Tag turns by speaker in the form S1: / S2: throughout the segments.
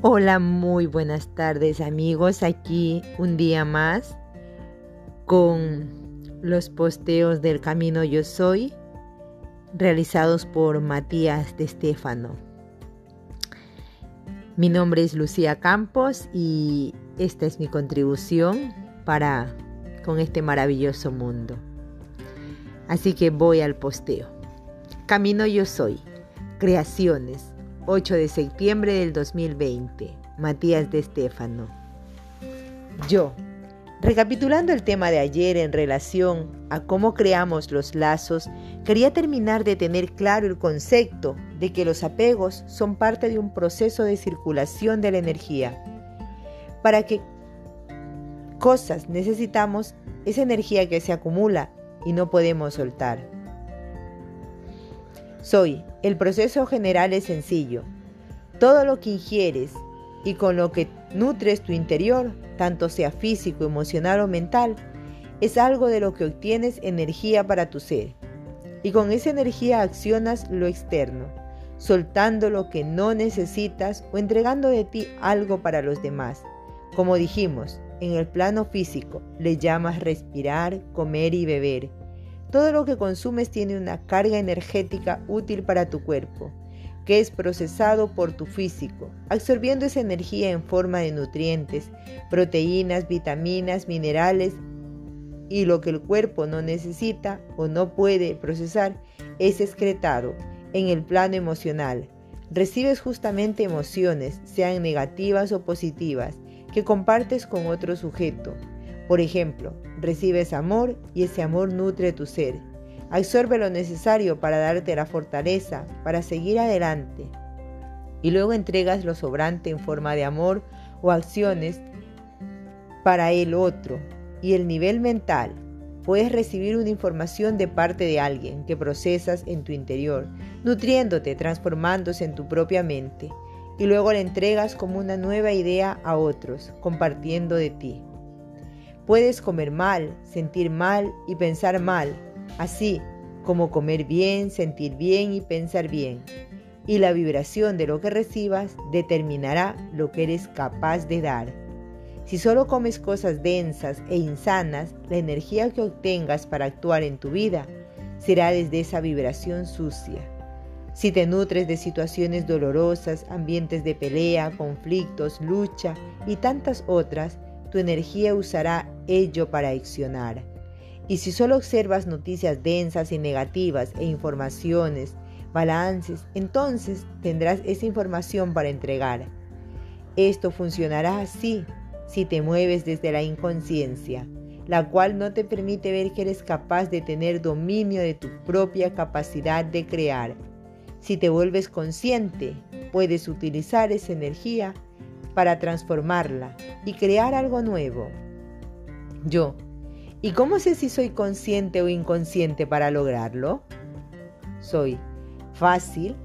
S1: Hola, muy buenas tardes amigos. Aquí un día más con los posteos del Camino Yo Soy realizados por Matías de Estéfano. Mi nombre es Lucía Campos y esta es mi contribución para con este maravilloso mundo. Así que voy al posteo. Camino Yo Soy. Creaciones 8 de septiembre del 2020. Matías de Estéfano. Yo, recapitulando el tema de ayer en relación a cómo creamos los lazos, quería terminar de tener claro el concepto de que los apegos son parte de un proceso de circulación de la energía. Para que cosas necesitamos esa energía que se acumula y no podemos soltar. Soy. El proceso general es sencillo. Todo lo que ingieres y con lo que nutres tu interior, tanto sea físico, emocional o mental, es algo de lo que obtienes energía para tu ser. Y con esa energía accionas lo externo, soltando lo que no necesitas o entregando de ti algo para los demás. Como dijimos, en el plano físico le llamas respirar, comer y beber. Todo lo que consumes tiene una carga energética útil para tu cuerpo, que es procesado por tu físico, absorbiendo esa energía en forma de nutrientes, proteínas, vitaminas, minerales y lo que el cuerpo no necesita o no puede procesar es excretado en el plano emocional. Recibes justamente emociones, sean negativas o positivas, que compartes con otro sujeto. Por ejemplo, recibes amor y ese amor nutre tu ser. Absorbe lo necesario para darte la fortaleza para seguir adelante. Y luego entregas lo sobrante en forma de amor o acciones para el otro. Y el nivel mental. Puedes recibir una información de parte de alguien que procesas en tu interior, nutriéndote, transformándose en tu propia mente. Y luego la entregas como una nueva idea a otros, compartiendo de ti. Puedes comer mal, sentir mal y pensar mal, así como comer bien, sentir bien y pensar bien. Y la vibración de lo que recibas determinará lo que eres capaz de dar. Si solo comes cosas densas e insanas, la energía que obtengas para actuar en tu vida será desde esa vibración sucia. Si te nutres de situaciones dolorosas, ambientes de pelea, conflictos, lucha y tantas otras, tu energía usará ello para accionar. Y si solo observas noticias densas y negativas e informaciones, balances, entonces tendrás esa información para entregar. Esto funcionará así si te mueves desde la inconsciencia, la cual no te permite ver que eres capaz de tener dominio de tu propia capacidad de crear. Si te vuelves consciente, puedes utilizar esa energía para transformarla y crear algo nuevo. Yo, ¿y cómo sé si soy consciente o inconsciente para lograrlo? Soy fácil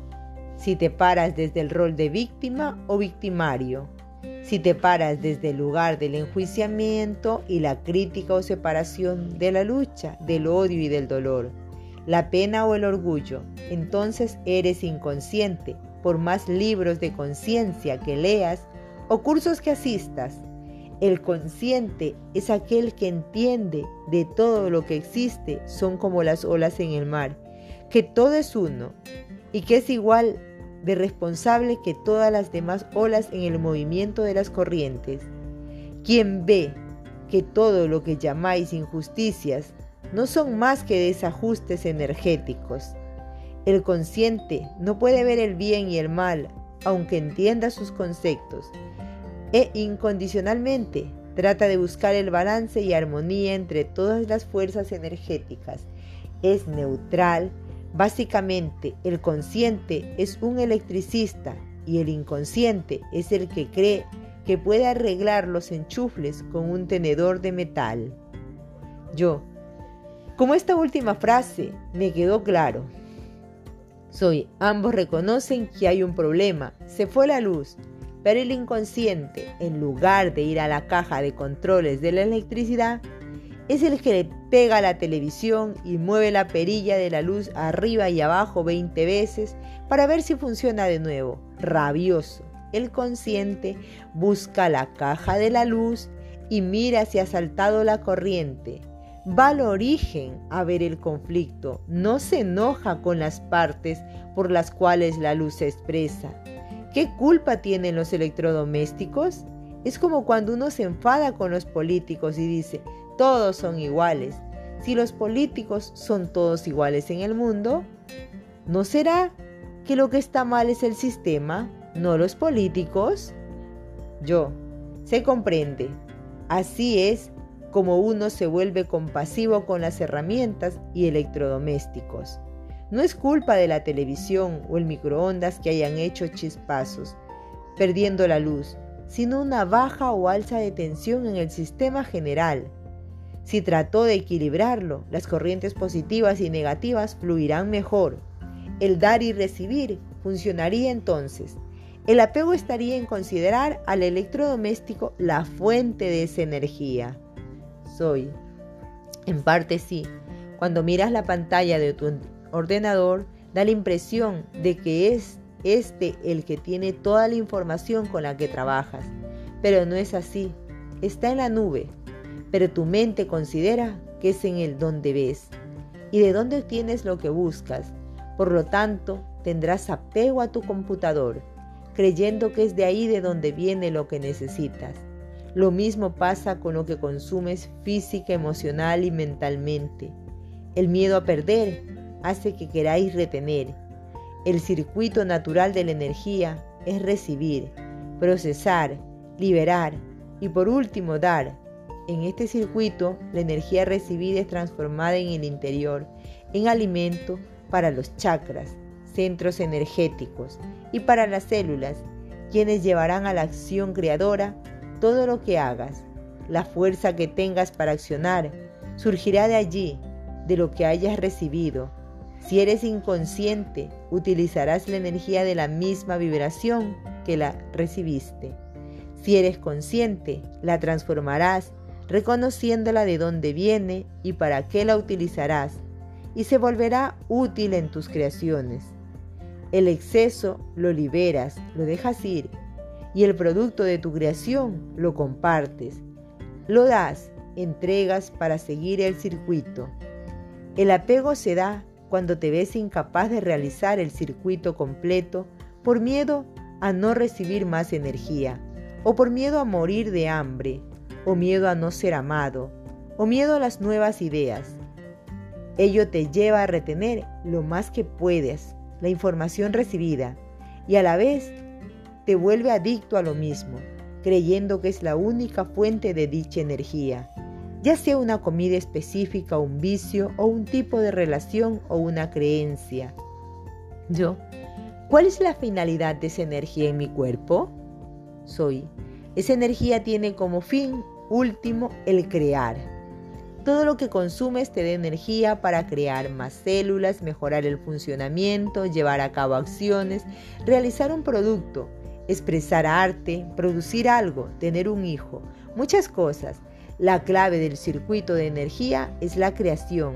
S1: si te paras desde el rol de víctima o victimario, si te paras desde el lugar del enjuiciamiento y la crítica o separación de la lucha, del odio y del dolor, la pena o el orgullo, entonces eres inconsciente. Por más libros de conciencia que leas, o cursos que asistas. El consciente es aquel que entiende de todo lo que existe, son como las olas en el mar, que todo es uno y que es igual de responsable que todas las demás olas en el movimiento de las corrientes. Quien ve que todo lo que llamáis injusticias no son más que desajustes energéticos. El consciente no puede ver el bien y el mal, aunque entienda sus conceptos, e incondicionalmente trata de buscar el balance y armonía entre todas las fuerzas energéticas. Es neutral. Básicamente, el consciente es un electricista y el inconsciente es el que cree que puede arreglar los enchufles con un tenedor de metal. Yo, como esta última frase me quedó claro, soy, ambos reconocen que hay un problema, se fue la luz, pero el inconsciente, en lugar de ir a la caja de controles de la electricidad, es el que le pega a la televisión y mueve la perilla de la luz arriba y abajo 20 veces para ver si funciona de nuevo, rabioso. el consciente busca la caja de la luz y mira si ha saltado la corriente. Va al origen a ver el conflicto, no se enoja con las partes por las cuales la luz se expresa. ¿Qué culpa tienen los electrodomésticos? Es como cuando uno se enfada con los políticos y dice, todos son iguales. Si los políticos son todos iguales en el mundo, ¿no será que lo que está mal es el sistema, no los políticos? Yo, se comprende. Así es como uno se vuelve compasivo con las herramientas y electrodomésticos. No es culpa de la televisión o el microondas que hayan hecho chispazos, perdiendo la luz, sino una baja o alza de tensión en el sistema general. Si trató de equilibrarlo, las corrientes positivas y negativas fluirán mejor. El dar y recibir funcionaría entonces. El apego estaría en considerar al electrodoméstico la fuente de esa energía. Soy. En parte sí. Cuando miras la pantalla de tu ordenador, da la impresión de que es este el que tiene toda la información con la que trabajas. Pero no es así. Está en la nube, pero tu mente considera que es en el donde ves y de dónde obtienes lo que buscas. Por lo tanto, tendrás apego a tu computador, creyendo que es de ahí de donde viene lo que necesitas. Lo mismo pasa con lo que consumes física, emocional y mentalmente. El miedo a perder hace que queráis retener. El circuito natural de la energía es recibir, procesar, liberar y por último dar. En este circuito, la energía recibida es transformada en el interior, en alimento para los chakras, centros energéticos, y para las células, quienes llevarán a la acción creadora todo lo que hagas. La fuerza que tengas para accionar surgirá de allí, de lo que hayas recibido. Si eres inconsciente, utilizarás la energía de la misma vibración que la recibiste. Si eres consciente, la transformarás reconociéndola de dónde viene y para qué la utilizarás, y se volverá útil en tus creaciones. El exceso lo liberas, lo dejas ir, y el producto de tu creación lo compartes, lo das, entregas para seguir el circuito. El apego se da cuando te ves incapaz de realizar el circuito completo por miedo a no recibir más energía, o por miedo a morir de hambre, o miedo a no ser amado, o miedo a las nuevas ideas. Ello te lleva a retener lo más que puedes la información recibida y a la vez te vuelve adicto a lo mismo, creyendo que es la única fuente de dicha energía, ya sea una comida específica, un vicio o un tipo de relación o una creencia. Yo, ¿cuál es la finalidad de esa energía en mi cuerpo? Soy. Esa energía tiene como fin último el crear. Todo lo que consumes te da energía para crear más células, mejorar el funcionamiento, llevar a cabo acciones, realizar un producto, expresar arte, producir algo, tener un hijo, muchas cosas. La clave del circuito de energía es la creación.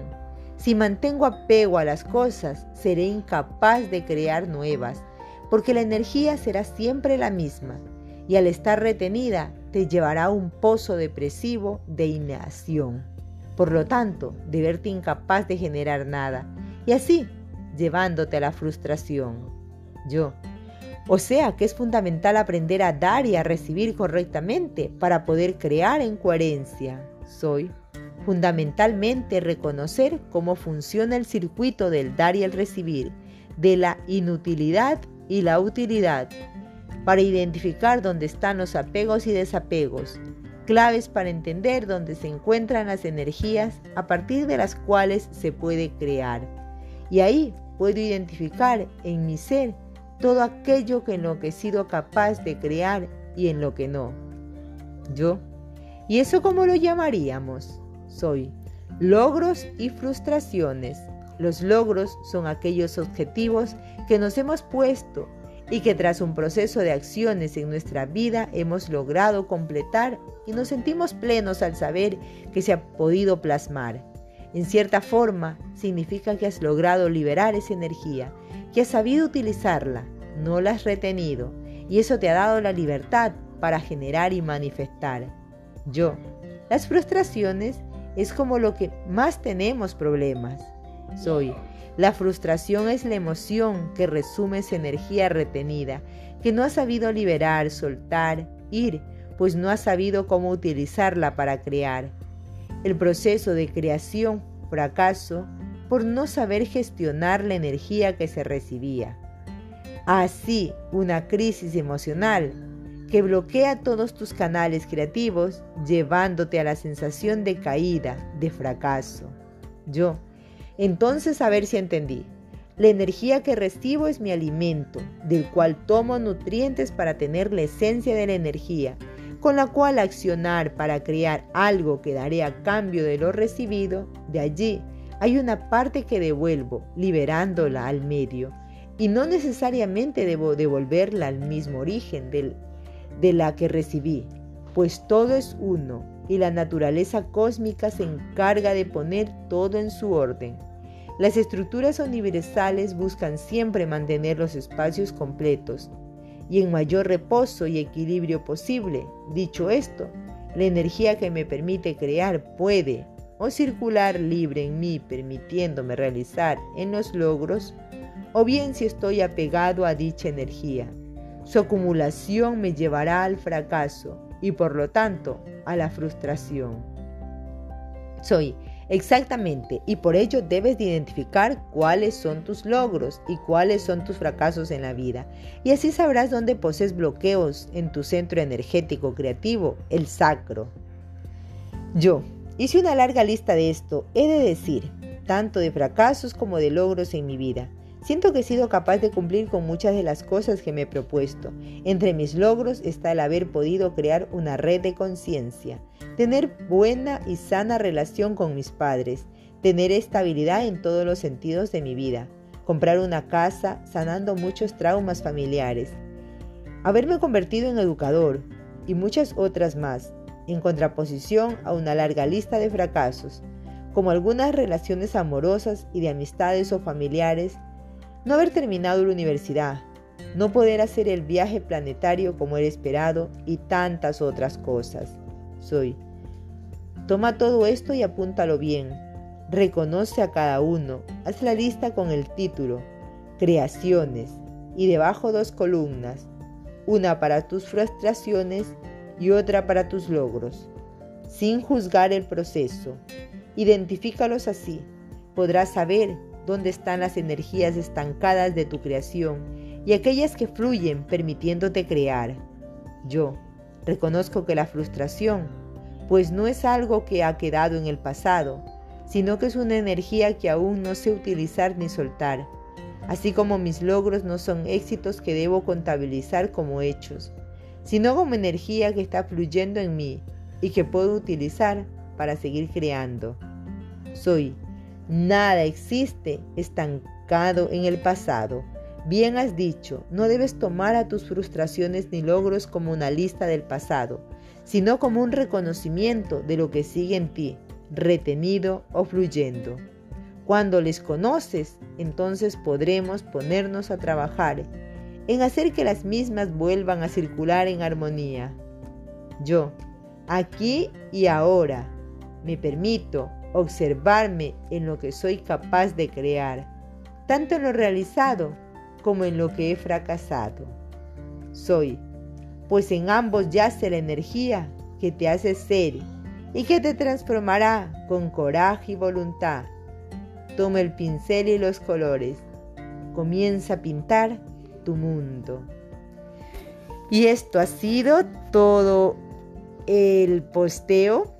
S1: Si mantengo apego a las cosas, seré incapaz de crear nuevas, porque la energía será siempre la misma y al estar retenida te llevará a un pozo depresivo de inacción. Por lo tanto, de verte incapaz de generar nada y así llevándote a la frustración. Yo. O sea que es fundamental aprender a dar y a recibir correctamente para poder crear en coherencia. Soy. Fundamentalmente reconocer cómo funciona el circuito del dar y el recibir, de la inutilidad y la utilidad, para identificar dónde están los apegos y desapegos, claves para entender dónde se encuentran las energías a partir de las cuales se puede crear. Y ahí puedo identificar en mi ser todo aquello que en lo que he sido capaz de crear y en lo que no. Yo. ¿Y eso cómo lo llamaríamos? Soy logros y frustraciones. Los logros son aquellos objetivos que nos hemos puesto y que tras un proceso de acciones en nuestra vida hemos logrado completar y nos sentimos plenos al saber que se ha podido plasmar. En cierta forma, significa que has logrado liberar esa energía, que has sabido utilizarla, no la has retenido, y eso te ha dado la libertad para generar y manifestar. Yo, las frustraciones es como lo que más tenemos problemas. Soy. La frustración es la emoción que resume esa energía retenida, que no ha sabido liberar, soltar, ir, pues no ha sabido cómo utilizarla para crear. El proceso de creación, fracaso, por no saber gestionar la energía que se recibía. Así, una crisis emocional que bloquea todos tus canales creativos, llevándote a la sensación de caída, de fracaso. Yo, entonces a ver si entendí. La energía que recibo es mi alimento, del cual tomo nutrientes para tener la esencia de la energía, con la cual accionar para crear algo que daré a cambio de lo recibido. De allí hay una parte que devuelvo, liberándola al medio, y no necesariamente debo devolverla al mismo origen del de la que recibí, pues todo es uno y la naturaleza cósmica se encarga de poner todo en su orden. Las estructuras universales buscan siempre mantener los espacios completos y en mayor reposo y equilibrio posible. Dicho esto, la energía que me permite crear puede o circular libre en mí, permitiéndome realizar en los logros, o bien si estoy apegado a dicha energía, su acumulación me llevará al fracaso y por lo tanto a la frustración. Soy exactamente y por ello debes de identificar cuáles son tus logros y cuáles son tus fracasos en la vida. Y así sabrás dónde posees bloqueos en tu centro energético creativo, el sacro. Yo hice una larga lista de esto, he de decir, tanto de fracasos como de logros en mi vida. Siento que he sido capaz de cumplir con muchas de las cosas que me he propuesto. Entre mis logros está el haber podido crear una red de conciencia, tener buena y sana relación con mis padres, tener estabilidad en todos los sentidos de mi vida, comprar una casa sanando muchos traumas familiares, haberme convertido en educador y muchas otras más, en contraposición a una larga lista de fracasos, como algunas relaciones amorosas y de amistades o familiares no haber terminado la universidad, no poder hacer el viaje planetario como era esperado y tantas otras cosas. Soy. Toma todo esto y apúntalo bien. Reconoce a cada uno. Haz la lista con el título, Creaciones, y debajo dos columnas, una para tus frustraciones y otra para tus logros, sin juzgar el proceso. Identifícalos así. Podrás saber dónde están las energías estancadas de tu creación y aquellas que fluyen permitiéndote crear. Yo reconozco que la frustración, pues no es algo que ha quedado en el pasado, sino que es una energía que aún no sé utilizar ni soltar, así como mis logros no son éxitos que debo contabilizar como hechos, sino como energía que está fluyendo en mí y que puedo utilizar para seguir creando. Soy Nada existe estancado en el pasado. Bien has dicho, no debes tomar a tus frustraciones ni logros como una lista del pasado, sino como un reconocimiento de lo que sigue en ti, retenido o fluyendo. Cuando les conoces, entonces podremos ponernos a trabajar en hacer que las mismas vuelvan a circular en armonía. Yo, aquí y ahora, me permito observarme en lo que soy capaz de crear, tanto en lo realizado como en lo que he fracasado. Soy, pues en ambos yace la energía que te hace ser y que te transformará con coraje y voluntad. Toma el pincel y los colores. Comienza a pintar mundo. Y esto ha sido todo el posteo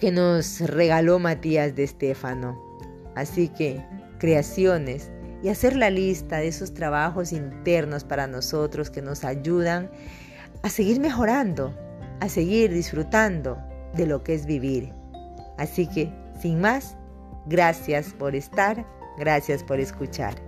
S1: que nos regaló Matías de Estéfano. Así que, creaciones y hacer la lista de esos trabajos internos para nosotros que nos ayudan a seguir mejorando, a seguir disfrutando de lo que es vivir. Así que, sin más, gracias por estar, gracias por escuchar.